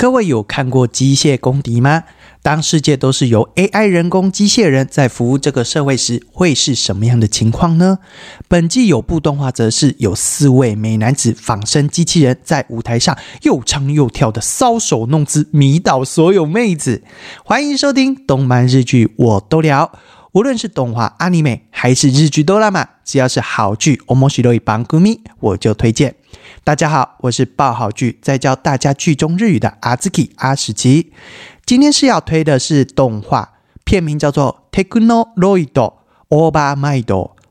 各位有看过《机械公敌》吗？当世界都是由 AI 人工机械人在服务这个社会时，会是什么样的情况呢？本季有部动画则是有四位美男子仿生机器人在舞台上又唱又跳的搔首弄姿，迷倒所有妹子。欢迎收听动漫日剧，我都聊。无论是动画、阿尼美还是日剧、哆啦 A 只要是好剧，我们喜多一帮歌迷我就推荐。大家好，我是爆好剧在教大家剧中日语的阿兹基阿史奇。今天是要推的是动画，片名叫做《Technoloid Over Mind》，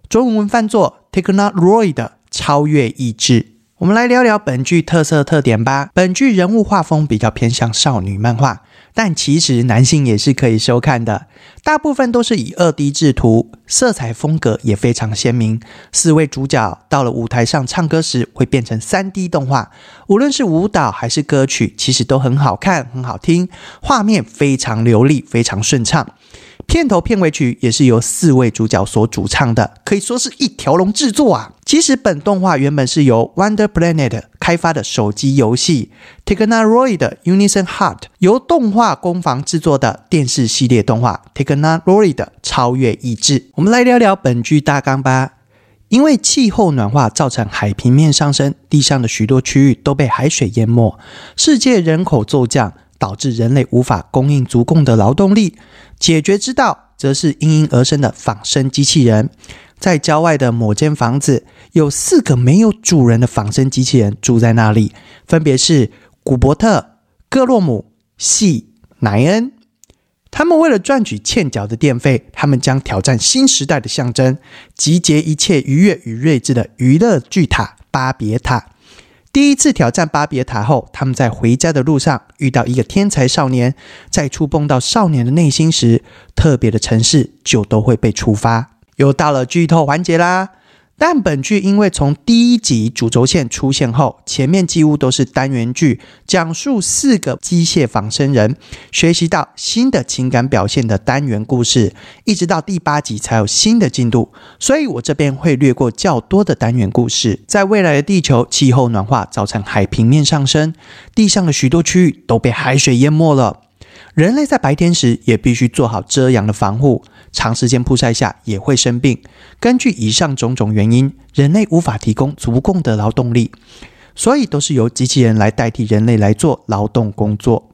中文翻作《Technoloid》超越意志。我们来聊聊本剧特色特点吧。本剧人物画风比较偏向少女漫画。但其实男性也是可以收看的，大部分都是以二 D 制图，色彩风格也非常鲜明。四位主角到了舞台上唱歌时，会变成三 D 动画，无论是舞蹈还是歌曲，其实都很好看、很好听，画面非常流利、非常顺畅。片头片尾曲也是由四位主角所主唱的，可以说是一条龙制作啊。其实本动画原本是由 Wonder Planet 开发的手机游戏 Technoloid Unison Heart，由动画工坊制作的电视系列动画 Technoloid 超越意志。我们来聊聊本剧大纲吧。因为气候暖化造成海平面上升，地上的许多区域都被海水淹没，世界人口骤降。导致人类无法供应足够的劳动力，解决之道则是应运而生的仿生机器人。在郊外的某间房子，有四个没有主人的仿生机器人住在那里，分别是古伯特、戈洛姆、系、奈恩。他们为了赚取欠缴的电费，他们将挑战新时代的象征，集结一切愉悦与睿智的娱乐巨塔巴别塔。第一次挑战巴别塔后，他们在回家的路上遇到一个天才少年。在触碰到少年的内心时，特别的城市就都会被触发。又到了剧透环节啦！但本剧因为从第一集主轴线出现后，前面几乎都是单元剧，讲述四个机械仿生人学习到新的情感表现的单元故事，一直到第八集才有新的进度。所以我这边会略过较多的单元故事。在未来的地球，气候暖化造成海平面上升，地上的许多区域都被海水淹没了。人类在白天时也必须做好遮阳的防护，长时间曝晒下也会生病。根据以上种种原因，人类无法提供足够的劳动力，所以都是由机器人来代替人类来做劳动工作。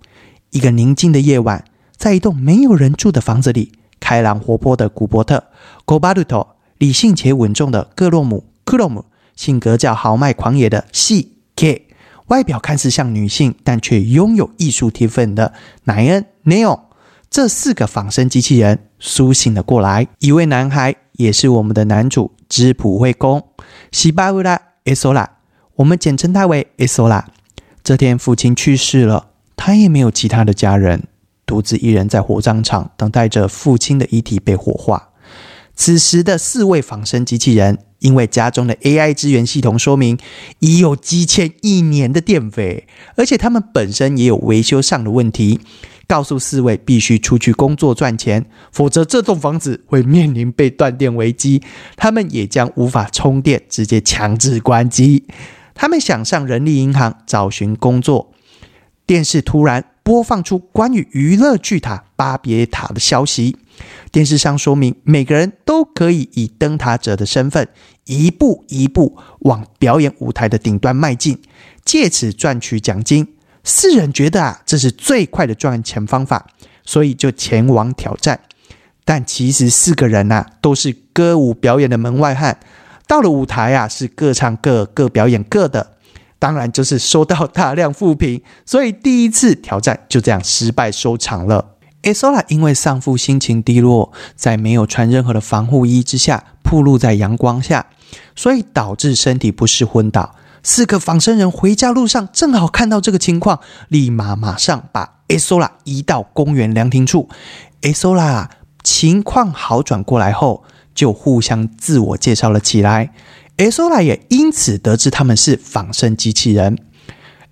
一个宁静的夜晚，在一栋没有人住的房子里，开朗活泼的古伯特 （Gobert）、理性且稳重的克洛姆 （Krom）、性格较豪迈狂野的细 （K）。外表看似像女性，但却拥有艺术天分的奈恩 （Neon），这四个仿生机器人苏醒了过来。一位男孩也是我们的男主织普惠公西巴乌拉 （Esola），我们简称他为 Esola。这天父亲去世了，他也没有其他的家人，独自一人在火葬场等待着父亲的遗体被火化。此时的四位仿生机器人。因为家中的 AI 资源系统说明已有积欠一年的电费，而且他们本身也有维修上的问题，告诉四位必须出去工作赚钱，否则这栋房子会面临被断电危机，他们也将无法充电，直接强制关机。他们想上人力银行找寻工作，电视突然播放出关于娱乐巨塔巴别塔的消息。电视上说明，每个人都可以以灯塔者的身份，一步一步往表演舞台的顶端迈进，借此赚取奖金。四人觉得啊，这是最快的赚钱方法，所以就前往挑战。但其实四个人呐，都是歌舞表演的门外汉，到了舞台啊，是各唱各、各表演各的，当然就是收到大量负评，所以第一次挑战就这样失败收场了。Isola 因为丧父心情低落，在没有穿任何的防护衣之下，暴露在阳光下，所以导致身体不适昏倒。四个仿生人回家路上正好看到这个情况，立马马上把 Isola 移到公园凉亭处。Isola 情况好转过来后，就互相自我介绍了起来。艾索拉也因此得知他们是仿生机器人。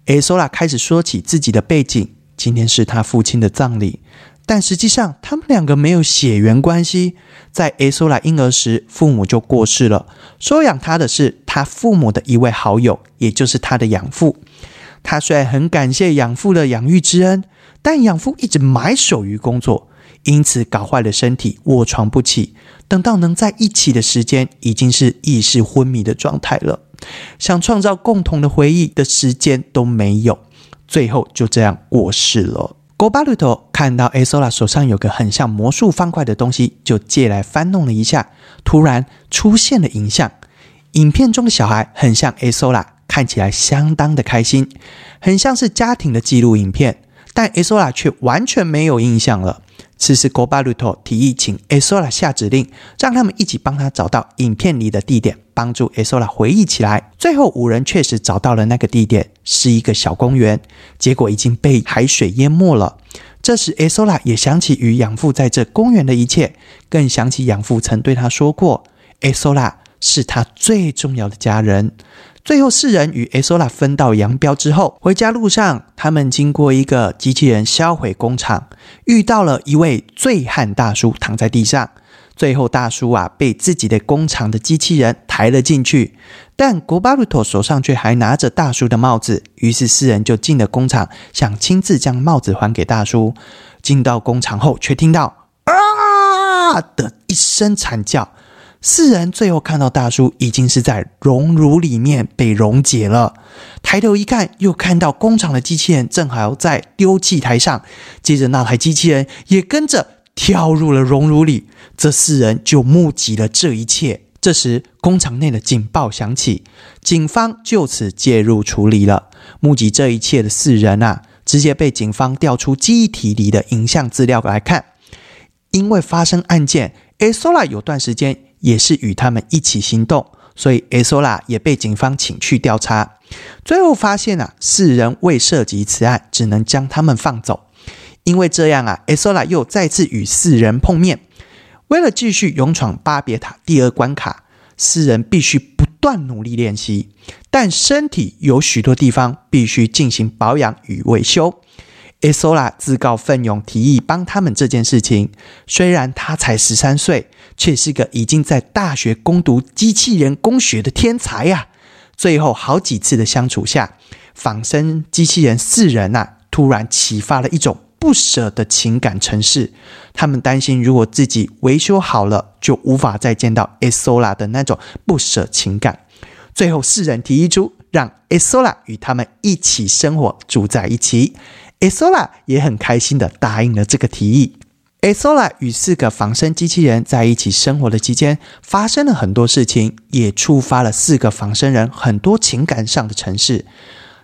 艾索拉开始说起自己的背景：今天是他父亲的葬礼。但实际上，他们两个没有血缘关系。在 A 苏拉婴儿时，父母就过世了，收养他的是他父母的一位好友，也就是他的养父。他虽然很感谢养父的养育之恩，但养父一直埋首于工作，因此搞坏了身体，卧床不起。等到能在一起的时间，已经是意识昏迷的状态了。想创造共同的回忆的时间都没有，最后就这样过世了。g o b a l u t o 看到 Asola 手上有个很像魔术方块的东西，就借来翻弄了一下，突然出现了影像。影片中的小孩很像 Asola，看起来相当的开心，很像是家庭的记录影片。但 Asola 却完全没有印象了。此时 g o b a l u t o 提议请 Asola 下指令，让他们一起帮他找到影片里的地点，帮助 Asola 回忆起来。最后五人确实找到了那个地点，是一个小公园，结果已经被海水淹没了。这时 Asola 也想起与养父在这公园的一切，更想起养父曾对他说过，Asola。是他最重要的家人。最后，四人与 Asola 分道扬镳之后，回家路上，他们经过一个机器人销毁工厂，遇到了一位醉汉大叔躺在地上。最后，大叔啊被自己的工厂的机器人抬了进去，但古巴鲁托手上却还拿着大叔的帽子。于是，四人就进了工厂，想亲自将帽子还给大叔。进到工厂后，却听到啊的一声惨叫。四人最后看到大叔已经是在熔炉里面被溶解了，抬头一看，又看到工厂的机器人正好在丢弃台上，接着那台机器人也跟着跳入了熔炉里，这四人就目击了这一切。这时，工厂内的警报响起，警方就此介入处理了。目击这一切的四人啊，直接被警方调出记忆体里的影像资料来看，因为发生案件，Asola 有段时间。也是与他们一起行动，所以 Asola 也被警方请去调查。最后发现啊，四人未涉及此案，只能将他们放走。因为这样啊，Asola 又再次与四人碰面。为了继续勇闯巴别塔第二关卡，四人必须不断努力练习，但身体有许多地方必须进行保养与维修。Asola 自告奋勇提议帮他们这件事情，虽然他才十三岁。却是个已经在大学攻读机器人工学的天才呀！最后好几次的相处下，仿生机器人四人呐，突然启发了一种不舍的情感程式。他们担心，如果自己维修好了，就无法再见到 Asola 的那种不舍情感。最后，四人提议出让 Asola 与他们一起生活，住在一起。Asola 也很开心的答应了这个提议。Asola 与四个仿生机器人在一起生活的期间，发生了很多事情，也触发了四个仿生人很多情感上的城市。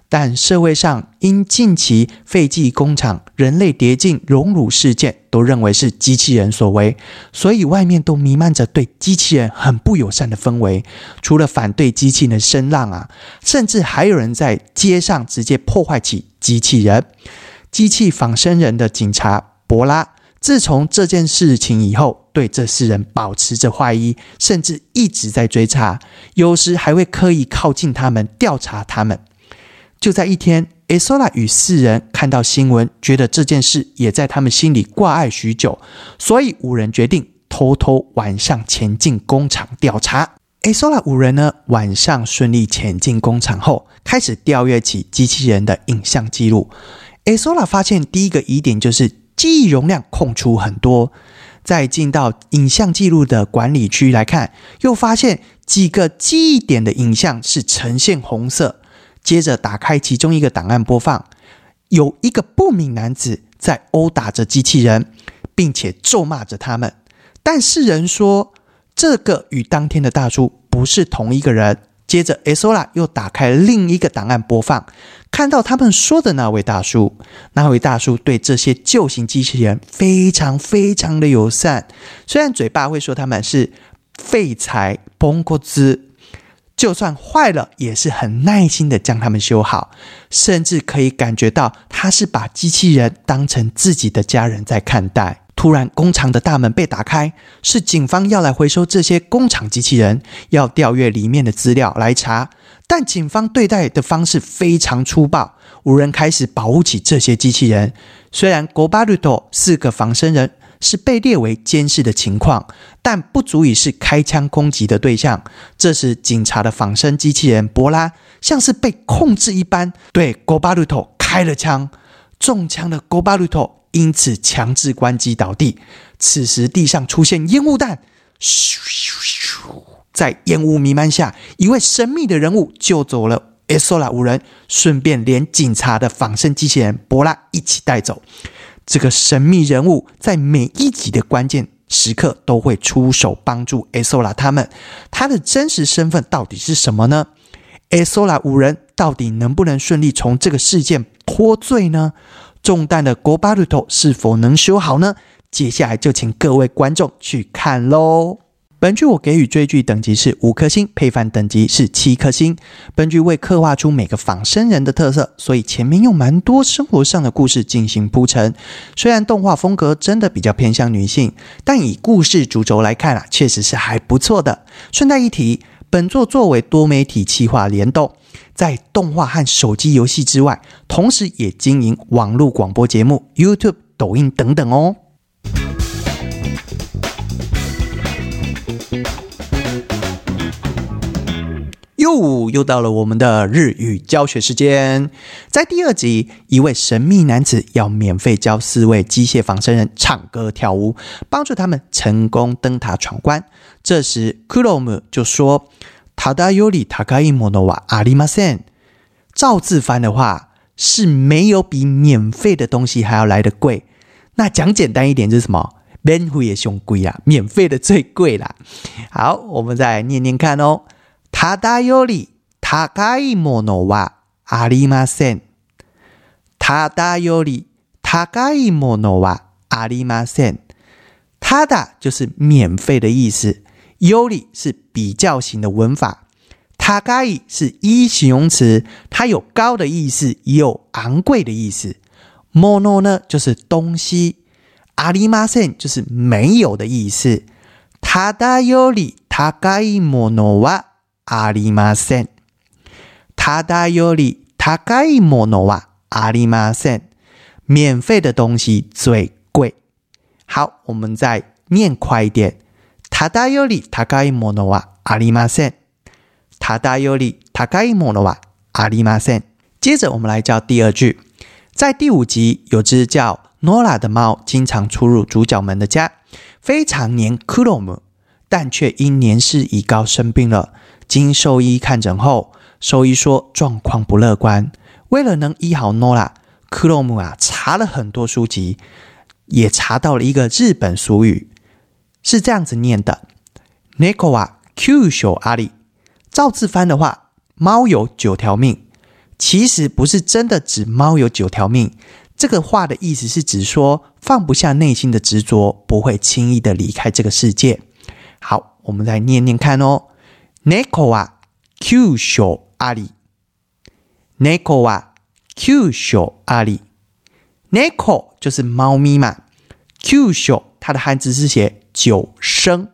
但社会上因近期废弃工厂、人类跌进熔炉事件，都认为是机器人所为，所以外面都弥漫着对机器人很不友善的氛围。除了反对机器人的声浪啊，甚至还有人在街上直接破坏起机器人。机器仿生人的警察博拉。自从这件事情以后，对这四人保持着怀疑，甚至一直在追查，有时还会刻意靠近他们调查他们。就在一天，Asola 与四人看到新闻，觉得这件事也在他们心里挂碍许久，所以五人决定偷偷晚上前进工厂调查。Asola 五人呢，晚上顺利前进工厂后，开始调阅起机器人的影像记录。Asola 发现第一个疑点就是。记忆容量空出很多，再进到影像记录的管理区来看，又发现几个记忆点的影像是呈现红色。接着打开其中一个档案播放，有一个不明男子在殴打着机器人，并且咒骂着他们。但是人说，这个与当天的大叔不是同一个人。接着，Asola 又打开另一个档案播放，看到他们说的那位大叔。那位大叔对这些旧型机器人非常非常的友善，虽然嘴巴会说他们是废材、崩过兹，就算坏了也是很耐心的将他们修好，甚至可以感觉到他是把机器人当成自己的家人在看待。突然，工厂的大门被打开，是警方要来回收这些工厂机器人，要调阅里面的资料来查。但警方对待的方式非常粗暴，五人开始保护起这些机器人。虽然 g o b a r u t o 四个仿生人是被列为监视的情况，但不足以是开枪攻击的对象。这时，警察的仿生机器人博拉像是被控制一般，对 g o b a r u t o 开了枪。中枪的 g o b a r u t o 因此强制关机倒地。此时，地上出现烟雾弹，咻咻咻！在烟雾弥漫下，一位神秘的人物救走了。艾索拉五人顺便连警察的仿生机器人博拉一起带走。这个神秘人物在每一集的关键时刻都会出手帮助艾索拉他们。他的真实身份到底是什么呢？艾索拉五人到底能不能顺利从这个事件脱罪呢？中弹的国巴鲁头是否能修好呢？接下来就请各位观众去看喽。本剧我给予追剧等级是五颗星，配饭等级是七颗星。本剧为刻画出每个仿生人的特色，所以前面用蛮多生活上的故事进行铺陈。虽然动画风格真的比较偏向女性，但以故事主轴来看啊，确实是还不错的。顺带一提，本作作为多媒体企划联动，在动画和手机游戏之外，同时也经营网络广播节目、YouTube、抖音等等哦。又又到了我们的日语教学时间，在第二集，一位神秘男子要免费教四位机械仿生人唱歌跳舞，帮助他们成功登塔闯关。这时，Kurom 就说：“塔达尤里塔卡伊莫诺瓦阿里马森。”照字翻的话，是没有比免费的东西还要来的贵。那讲简单一点，就是什么？免费也凶贵啊，免费的最贵啦。好，我们再念念看哦。ただより高いものはありません。ただより高いものはありません。ただ就是免费的意思， より是比较型的文法，高い是一形容词，它有高的意思，也有昂贵的意思。もの呢就是东西，ありません就是没有的意思。ただより高いものはありません。ただより高いものはありません。免费的东西最贵。好，我们再念快一点。 ただより高いものはありません。ただより高いものはありません。接着我们来教第二句。在第五集，有只叫 Nora 的猫，经常出入主角们的家，非常黏 Kurom，但却因年事已高生病了。经兽医看诊后，兽医说状况不乐观。为了能医好诺拉，克洛姆啊查了很多书籍，也查到了一个日本俗语， 是这样子念的：“neko wa q 小阿里。”照字翻的话，猫有九条命，其实不是真的指猫有九条命。这个话的意思是指说放不下内心的执着，不会轻易的离开这个世界。好，我们再念念看哦。猫は九所あり。猫は九所あり。猫就是猫咪嘛。九所它的汉字是写 九生，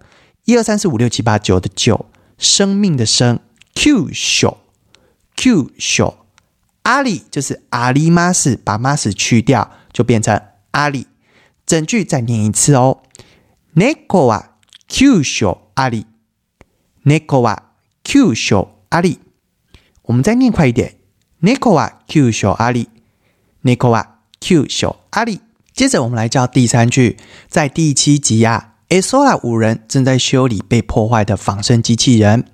一二三四五六七八九的九，生命的生。九所，九所。阿里就是阿里玛斯，把玛斯去掉就变成阿里。整句再念一次哦。猫は九所あり。猫は九所あり。我们再念快一点。猫は九所あり。猫は九所あり。接着我们来教第三句。在第七集啊 ，a s o a 五人正在修理被破坏的仿生机器人。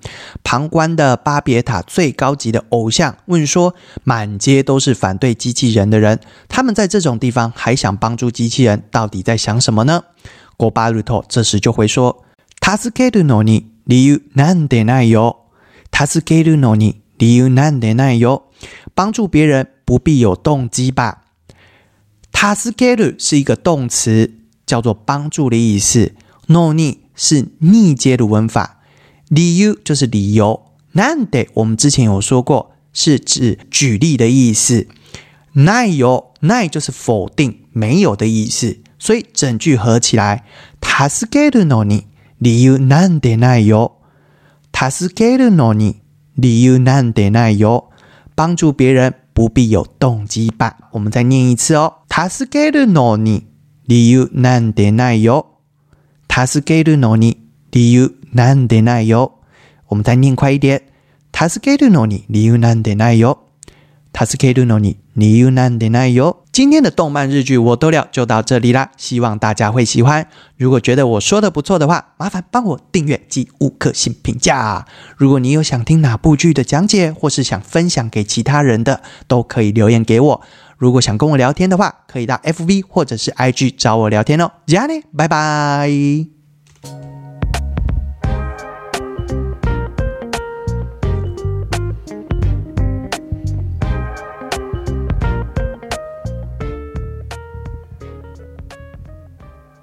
旁观的巴别塔最高级的偶像问说：“满街都是反对机器人的人，他们在这种地方还想帮助机器人，到底在想什么呢？”国巴鲁托这时就回说：“他是给的诺尼。”理由难得奈哟，他是给るのに理由难得奈哟。帮助别人不必有动机吧？他是给る是一个动词，叫做帮助的意思。 no ni 是逆接的文法，理由就是理由。难得我们之前有说过，是指举例的意思。奈哟奈就是否定没有的意思，所以整句合起来，他是给るのに。理由难得奈哟，他是给るのに理由难得奈哟。帮助别人不必有动机吧？我们再念一次哦。他是给るのに 理由なんでないよ。 助けるのに理由なんでないよ。我们再念快一点。助けるのに理由なんでないよ。助けるのに理由なんでないよ。今天的动漫日剧我都了就到这里啦，希望大家会喜欢。如果觉得我说的不错的话，麻烦帮我订阅及五颗星评价。如果你有想听哪部剧的讲解，或是想分享给其他人的，都可以留言给我。 如果想跟我聊天的话，可以到 FV 或者是 IG 找我聊天哦。这样呢，拜拜。